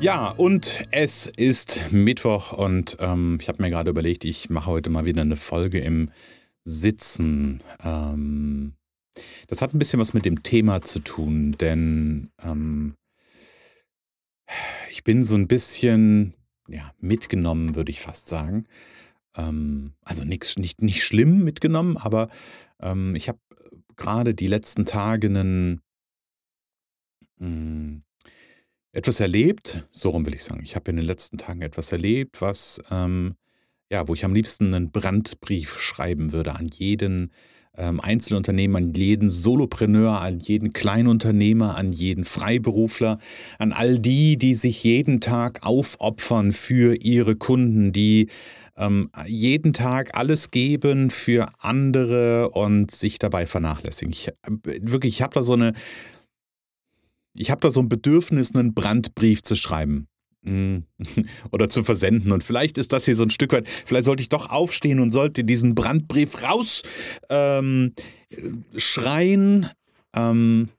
Ja, und es ist Mittwoch und ähm, ich habe mir gerade überlegt, ich mache heute mal wieder eine Folge im Sitzen. Ähm, das hat ein bisschen was mit dem Thema zu tun, denn ähm, ich bin so ein bisschen ja, mitgenommen, würde ich fast sagen. Ähm, also nix, nicht, nicht schlimm mitgenommen, aber ähm, ich habe gerade die letzten Tage einen, hm, etwas erlebt, so rum will ich sagen. Ich habe in den letzten Tagen etwas erlebt, was, ähm, ja, wo ich am liebsten einen Brandbrief schreiben würde an jeden ähm, Einzelunternehmer, an jeden Solopreneur, an jeden Kleinunternehmer, an jeden Freiberufler, an all die, die sich jeden Tag aufopfern für ihre Kunden, die ähm, jeden Tag alles geben für andere und sich dabei vernachlässigen. Ich, wirklich, ich habe da so eine, ich habe da so ein Bedürfnis, einen Brandbrief zu schreiben. Hm. Oder zu versenden. Und vielleicht ist das hier so ein Stück weit, vielleicht sollte ich doch aufstehen und sollte diesen Brandbrief raus ähm, schreien. Ähm,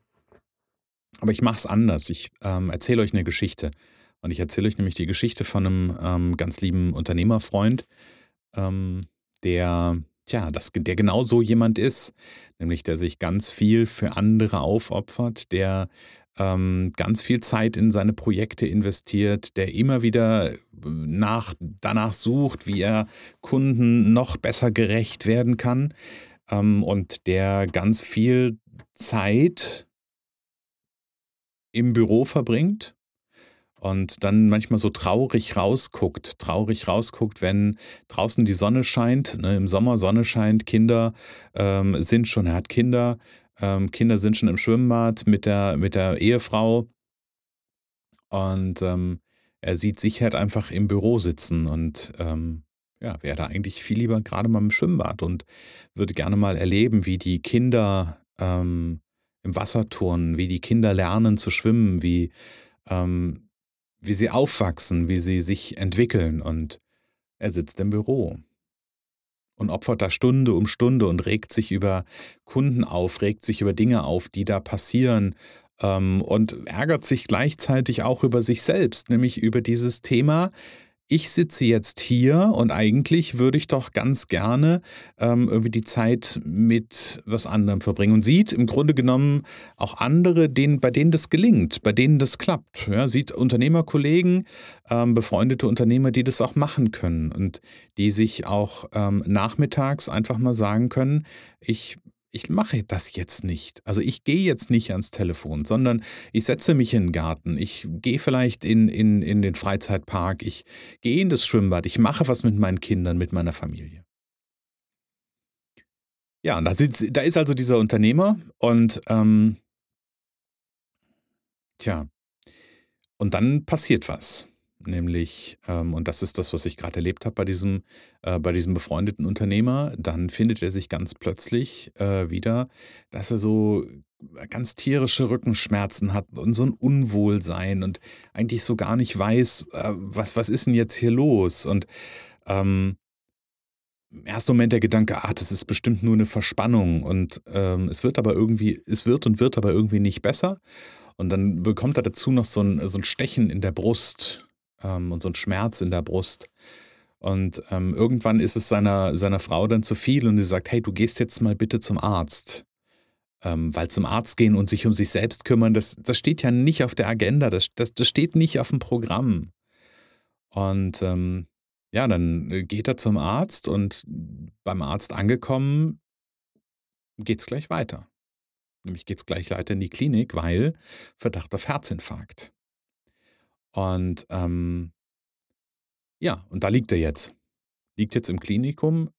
aber ich mache es anders. Ich ähm, erzähle euch eine Geschichte. Und ich erzähle euch nämlich die Geschichte von einem ähm, ganz lieben Unternehmerfreund, ähm, der, tja, das, der genau so jemand ist, nämlich der sich ganz viel für andere aufopfert, der ähm, ganz viel Zeit in seine Projekte investiert, der immer wieder nach, danach sucht, wie er Kunden noch besser gerecht werden kann. Ähm, und der ganz viel Zeit im Büro verbringt und dann manchmal so traurig rausguckt, traurig rausguckt, wenn draußen die Sonne scheint, ne, im Sommer Sonne scheint, Kinder ähm, sind schon, er hat Kinder, ähm, Kinder sind schon im Schwimmbad mit der, mit der Ehefrau. Und ähm, er sieht sich halt einfach im Büro sitzen und ähm, ja, wäre da eigentlich viel lieber gerade mal im Schwimmbad und würde gerne mal erleben, wie die Kinder ähm, im Wasser turnen, wie die Kinder lernen zu schwimmen, wie, ähm, wie sie aufwachsen, wie sie sich entwickeln. Und er sitzt im Büro und opfert da Stunde um Stunde und regt sich über Kunden auf, regt sich über Dinge auf, die da passieren ähm, und ärgert sich gleichzeitig auch über sich selbst, nämlich über dieses Thema, ich sitze jetzt hier und eigentlich würde ich doch ganz gerne ähm, irgendwie die Zeit mit was anderem verbringen und sieht im Grunde genommen auch andere, denen, bei denen das gelingt, bei denen das klappt. Ja, sieht Unternehmerkollegen, ähm, befreundete Unternehmer, die das auch machen können und die sich auch ähm, nachmittags einfach mal sagen können, ich ich mache das jetzt nicht. Also ich gehe jetzt nicht ans Telefon, sondern ich setze mich in den Garten. Ich gehe vielleicht in, in, in den Freizeitpark. Ich gehe in das Schwimmbad. Ich mache was mit meinen Kindern, mit meiner Familie. Ja, und da, sitzt, da ist also dieser Unternehmer und ähm, tja, und dann passiert was. Nämlich, ähm, und das ist das, was ich gerade erlebt habe bei diesem, äh, bei diesem befreundeten Unternehmer, dann findet er sich ganz plötzlich äh, wieder, dass er so ganz tierische Rückenschmerzen hat und so ein Unwohlsein und eigentlich so gar nicht weiß, äh, was, was ist denn jetzt hier los? Und ähm, im ersten Moment der Gedanke, ach, das ist bestimmt nur eine Verspannung und ähm, es wird aber irgendwie, es wird und wird aber irgendwie nicht besser. Und dann bekommt er dazu noch so ein, so ein Stechen in der Brust ähm, und so ein Schmerz in der Brust. Und ähm, irgendwann ist es seiner, seiner Frau dann zu viel und sie sagt, hey, du gehst jetzt mal bitte zum Arzt. Ähm, weil zum Arzt gehen und sich um sich selbst kümmern, das, das steht ja nicht auf der Agenda, das, das, das steht nicht auf dem Programm. Und ähm, ja, dann geht er zum Arzt und beim Arzt angekommen, geht es gleich weiter. Nämlich geht es gleich weiter in die Klinik, weil Verdacht auf Herzinfarkt. Und ähm, ja, und da liegt er jetzt. Liegt jetzt im Klinikum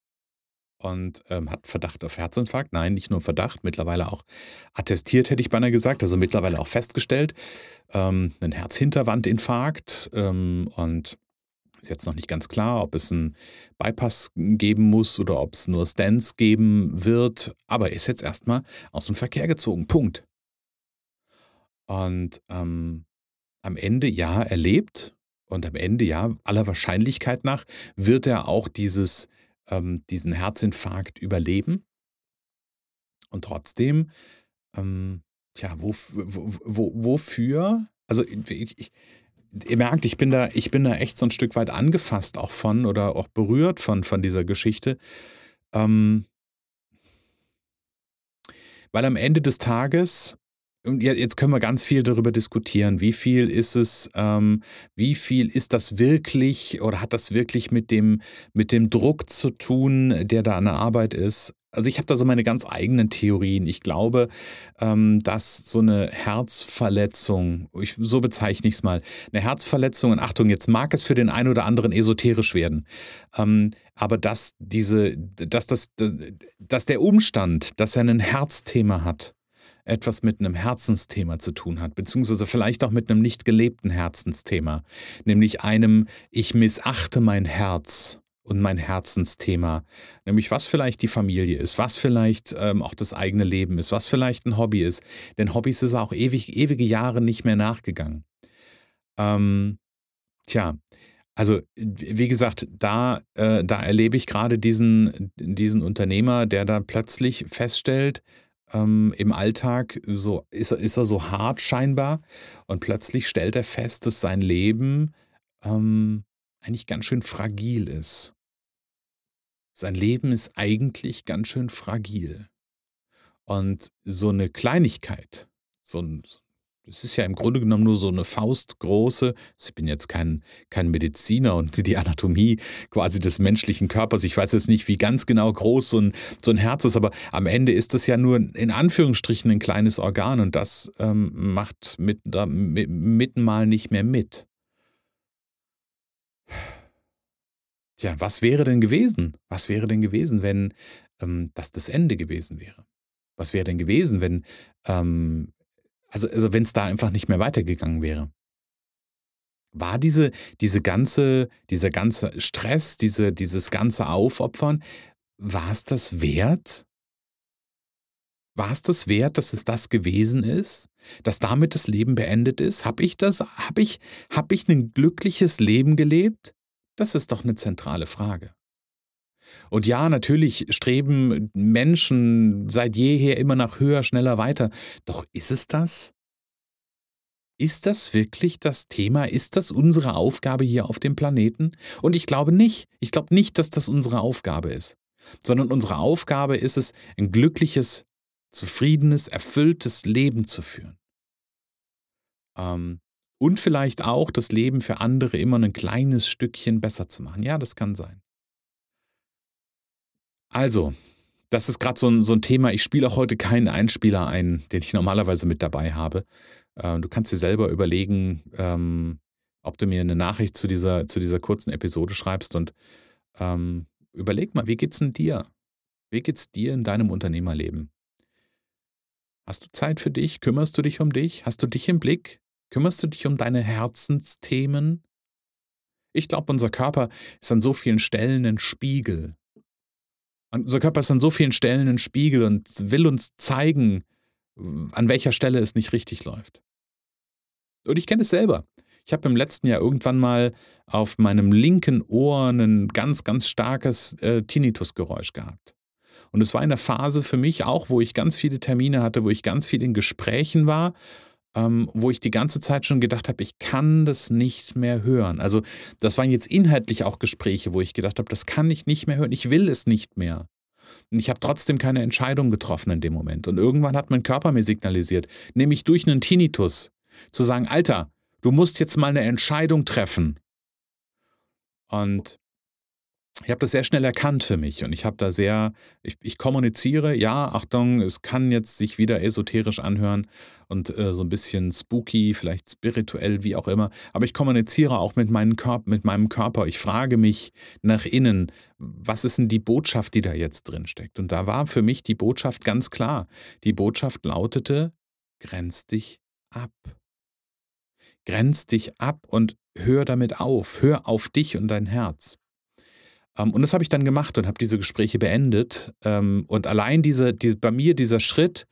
und, ähm, hat Verdacht auf Herzinfarkt. Nein, nicht nur Verdacht, mittlerweile auch attestiert, hätte ich beinahe gesagt, also mittlerweile auch festgestellt. Ähm, 'nen Herzhinterwandinfarkt, ähm, und ist jetzt noch nicht ganz klar, ob es 'n Bypass geben muss oder ob's nur Stents geben wird, aber er ist jetzt erst mal aus'm Verkehr gezogen, Punkt. Und, ähm, am Ende, ja, er lebt und am Ende, ja, aller Wahrscheinlichkeit nach wird er auch dieses ähm, diesen Herzinfarkt überleben. Und trotzdem, ähm, tja, wof w wo wofür? Also, ich ich ihr merkt, ich bin da ich bin da echt so 'n Stück weit angefasst auch von oder auch berührt von von dieser Geschichte. Ähm weil am Ende des Tages jetzt können wir ganz viel darüber diskutieren, wie viel ist es ähm, wie viel ist das wirklich oder hat das wirklich mit dem mit dem Druck zu tun, der da an der Arbeit ist? Also, ich habe da so meine ganz eigenen Theorien. Ich glaube, ähm, dass so 'ne Herzverletzung ich so bezeichne ich's mal, 'ne Herzverletzung und Achtung, jetzt mag es für den einen oder anderen esoterisch werden, ähm, aber dass diese dass das d dass der Umstand, dass er 'nen Herzthema hat, etwas mit 'nem Herzensthema zu tun hat, beziehungsweise vielleicht auch mit 'nem nicht gelebten Herzensthema, nämlich einem: „Ich missachte mein Herz und mein Herzensthema“, nämlich was vielleicht die Familie ist, was vielleicht, ähm, auch das eigene Leben ist, was vielleicht 'n Hobby ist. Denn Hobbys ist auch ewig ewige Jahre nicht mehr nachgegangen. Ähm, tja, also, wie gesagt, da äh, da erlebe ich grade diesen diesen Unternehmer, der da plötzlich feststellt, ähm, im Alltag so ist er ist er so hart scheinbar und plötzlich stellt er fest, dass sein Leben, ähm, eigentlich ganz schön fragil ist. Sein Leben ist eigentlich ganz schön fragil. Und so 'ne Kleinigkeit, so 'n s das ist ja im Grunde genommen nur so 'ne faustgroße ich bin jetzt kein kein Mediziner und die Anatomie quasi des menschlichen Körpers ich weiß jetzt nicht, wie ganz genau groß so 'n so 'n Herz ist, aber am Ende ist das ja nur in Anführungsstrichen 'n kleines Organ und das, ähm, macht mit da mi mitten mal nicht mehr mit. Tja, was wäre denn gewesen? Was wäre denn gewesen, wenn, ähm, das das Ende gewesen wäre? Was wäre denn gewesen, wenn, ähm also also, wenn's da einfach nicht mehr weitergegangen wäre? War diese diese ganze dieser ganze Stress, diese dieses ganze Aufopfern, war's das wert? War's das wert, dass es das gewesen ist? Dass damit das Leben beendet ist? Habe ich das habe ich habe ich 'nen glückliches Leben gelebt? Das ist doch 'ne zentrale Frage. Und ja, natürlich streben Menschen seit jeher immer nach höher, schneller, weiter. Doch ist es das? Ist das wirklich das Thema? Ist das unsere Aufgabe hier auf dem Planeten? Und ich glaube nicht. Ich glaube nicht, dass das unsere Aufgabe ist, sondern unsere Aufgabe ist es, 'n glückliches, zufriedenes, erfülltes Leben zu führen. Ähm, und vielleicht auch das Leben für andere immer 'nen kleines Stückchen besser zu machen. Ja, das kann sein. Also, das ist grad so 'n so 'n Thema. Ich spiele auch heute keinen Einspieler ein, den ich normalerweise mit dabei habe. Äh, du kannst dir selber überlegen, ähm, ob du mir 'ne Nachricht zu dieser zu dieser kurzen Episode schreibst und, ähm, überleg mal, wie geht's 'n dir? Wie geht's dir in deinem Unternehmerleben? Hast du Zeit für dich? Kümmerst du dich um dich? Hast du dich im Blick? Kümmerst du dich um deine Herzensthemen? Ich glaube, unser Körper ist an so vielen Stellen 'nen Spiegel. Unser Körper ist an so vielen Stellen 'nen Spiegel und will uns zeigen, an welcher Stelle es nicht richtig läuft. Und ich kenne es selber. Ich habe im letzten Jahr irgendwann mal auf meinem linken Ohr 'nen ganz, ganz starkes, äh, Tinnitusgeräusch gehabt. Und es war in der Phase für mich auch, wo ich ganz viele Termine hatte, wo ich ganz viel in Gesprächen war, ähm, wo ich die ganze Zeit schon gedacht habe: „Ich kann das nicht mehr hören.“ Also, das waren jetzt inhaltlich auch Gespräche, wo ich gedacht habe: „Das kann ich nicht mehr hören. Ich will es nicht mehr.“ Und ich habe trotzdem keine Entscheidung getroffen in dem Moment. Und irgendwann hat mein Körper mir signalisiert, nämlich durch 'nen Tinnitus, zu sagen: „Alter, du musst jetzt mal 'ne Entscheidung treffen.“ Und ich habe das sehr schnell erkannt für mich und ich habe da sehr, ich, ich, kommuniziere, ja, Achtung, es kann jetzt sich wieder esoterisch anhören und äh, so ein bisschen spooky, vielleicht spirituell, wie auch immer, aber ich kommuniziere auch mit, meinem Körper, mit meinem Körper. Ich frage mich nach innen, was ist denn die Botschaft, die da jetzt drin steckt? Und da war für mich die Botschaft ganz klar. Die Botschaft lautete, grenz dich ab. Grenz dich ab und hör damit auf. Hör auf dich und dein Herz. Ähm, und das habe ich dann gemacht und habe diese Gespräche beendet. Ähm, und allein diese, diese, bei mir dieser Schritt,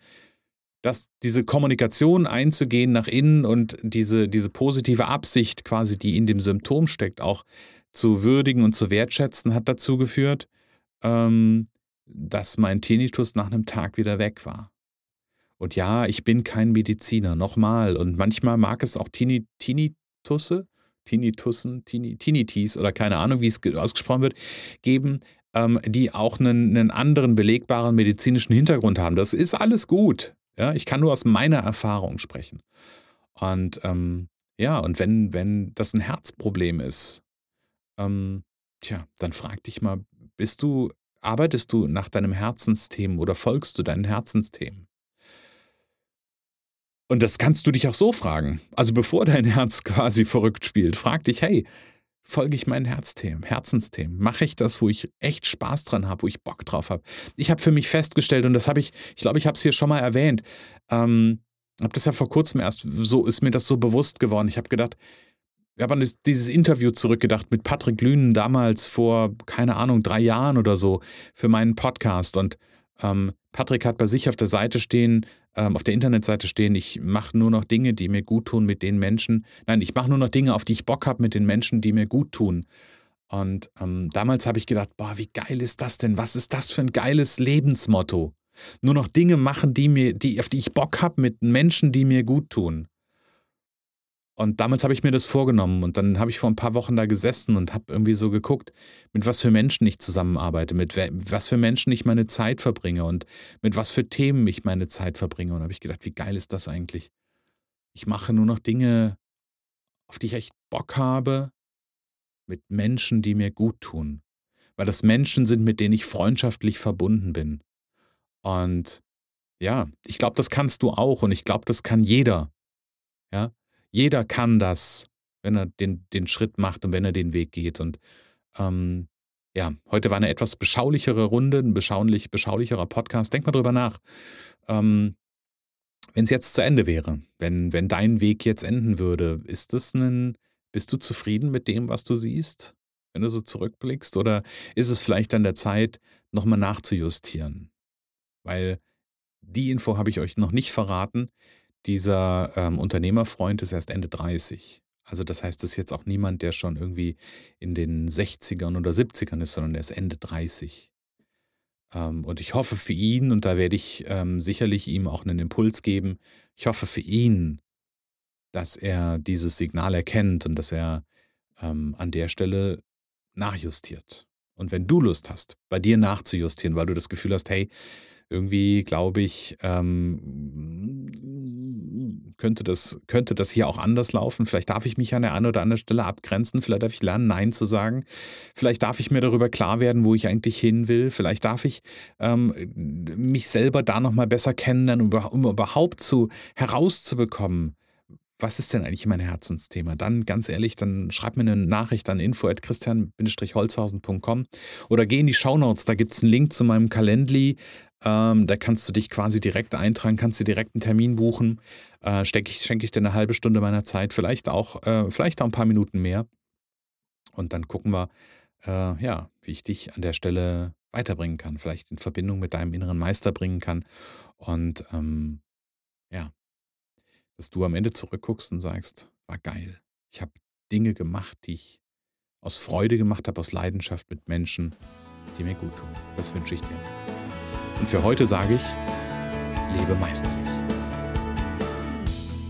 dass diese Kommunikation einzugehen nach innen und diese, diese positive Absicht quasi, die in dem Symptom steckt, auch zu würdigen und zu wertschätzen, hat dazu geführt, ähm, dass mein Tinnitus nach einem Tag wieder weg war. Und ja, ich bin kein Mediziner, nochmal. Und manchmal mag es auch Tinnitusse, Tinnitussen, Tinnitis oder keine Ahnung, wie es ausgesprochen wird, geben, ähm, die auch einen, einen, anderen belegbaren medizinischen Hintergrund haben. Das ist alles gut. Ja, ich kann nur aus meiner Erfahrung sprechen. Und ähm, ja, und wenn, wenn das ein Herzproblem ist, ähm, tja, dann frag dich mal, bist du, arbeitest du nach deinem Herzensthemen oder folgst du deinen Herzensthemen? Und das kannst du dich auch so fragen. Also bevor dein Herz quasi verrückt spielt, frag dich, hey, folge ich meinen Herzthemen, Herzensthemen? Mache ich das, wo ich echt Spaß dran habe, wo ich Bock drauf habe? Ich habe für mich festgestellt, und das habe ich, ich glaube, ich habe es hier schon mal erwähnt, ähm, habe das ja vor kurzem erst, so ist mir das so bewusst geworden. Ich habe gedacht, wir haben an dieses Interview zurückgedacht mit Patrick Lünen damals vor, keine Ahnung, drei Jahren oder so für meinen Podcast. Und ähm, Patrick hat bei sich auf der Seite stehen, ähm, auf der Internetseite stehen, ich mache nur noch Dinge, die mir gut tun mit den Menschen. Nein, ich mache nur noch Dinge, auf die ich Bock habe mit den Menschen, die mir gut tun. Und ähm, damals habe ich gedacht, boah, wie geil ist das denn? Was ist das für ein geiles Lebensmotto? Nur noch Dinge machen, die mir, die, auf die ich Bock habe mit Menschen, die mir gut tun. Und damals habe ich mir das vorgenommen und dann habe ich vor ein paar Wochen da gesessen und habe irgendwie so geguckt, mit was für Menschen ich zusammenarbeite, mit was für Menschen ich meine Zeit verbringe und mit was für Themen ich meine Zeit verbringe. Und habe ich gedacht, wie geil ist das eigentlich? Ich mache nur noch Dinge, auf die ich echt Bock habe, mit Menschen, die mir gut tun. Weil das Menschen sind, mit denen ich freundschaftlich verbunden bin. Und ja, ich glaube, das kannst du auch und ich glaube, das kann jeder. Ja, jeder kann das, wenn er den, den Schritt macht und wenn er den Weg geht. Und ähm, ja, heute war eine etwas beschaulichere Runde, ein beschaulich, beschaulicherer Podcast. Denk mal drüber nach. Ähm, wenn es jetzt zu Ende wäre, wenn, wenn dein Weg jetzt enden würde, ist das ein, bist du zufrieden mit dem, was du siehst, wenn du so zurückblickst? Oder ist es vielleicht an der Zeit, nochmal nachzujustieren? Weil die Info habe ich euch noch nicht verraten. Dieser ähm, Unternehmerfreund ist erst Ende 30. Also das heißt, das ist jetzt auch niemand, der schon irgendwie in den 60ern oder 70ern ist, sondern er ist Ende 30. Ähm, und ich hoffe für ihn, und da werde ich ähm, sicherlich ihm auch einen Impuls geben, ich hoffe für ihn, dass er dieses Signal erkennt und dass er ähm, an der Stelle nachjustiert. Und wenn du Lust hast, bei dir nachzujustieren, weil du das Gefühl hast, hey, irgendwie glaube ich, ähm, könnte, das, könnte das hier auch anders laufen. Vielleicht darf ich mich an der einen oder anderen Stelle abgrenzen. Vielleicht darf ich lernen, Nein zu sagen. Vielleicht darf ich mir darüber klar werden, wo ich eigentlich hin will. Vielleicht darf ich ähm, mich selber da nochmal besser kennenlernen, um, um überhaupt zu, herauszubekommen, was ist denn eigentlich mein Herzensthema? Dann ganz ehrlich, dann schreib mir eine Nachricht an info.christian-holzhausen.com oder geh in die Shownotes, da gibt es einen Link zu meinem Calendly. Ähm, da kannst du dich quasi direkt eintragen, kannst dir direkt einen Termin buchen. Äh, ich, schenke ich dir eine halbe Stunde meiner Zeit, vielleicht auch, äh, vielleicht auch ein paar Minuten mehr. Und dann gucken wir, äh, ja, wie ich dich an der Stelle weiterbringen kann, vielleicht in Verbindung mit deinem inneren Meister bringen kann. Und ähm, ja, dass du am Ende zurückguckst und sagst, war geil. Ich habe Dinge gemacht, die ich aus Freude gemacht habe, aus Leidenschaft mit Menschen, die mir gut tun. Das wünsche ich dir. Und für heute sage ich, lebe meisterlich.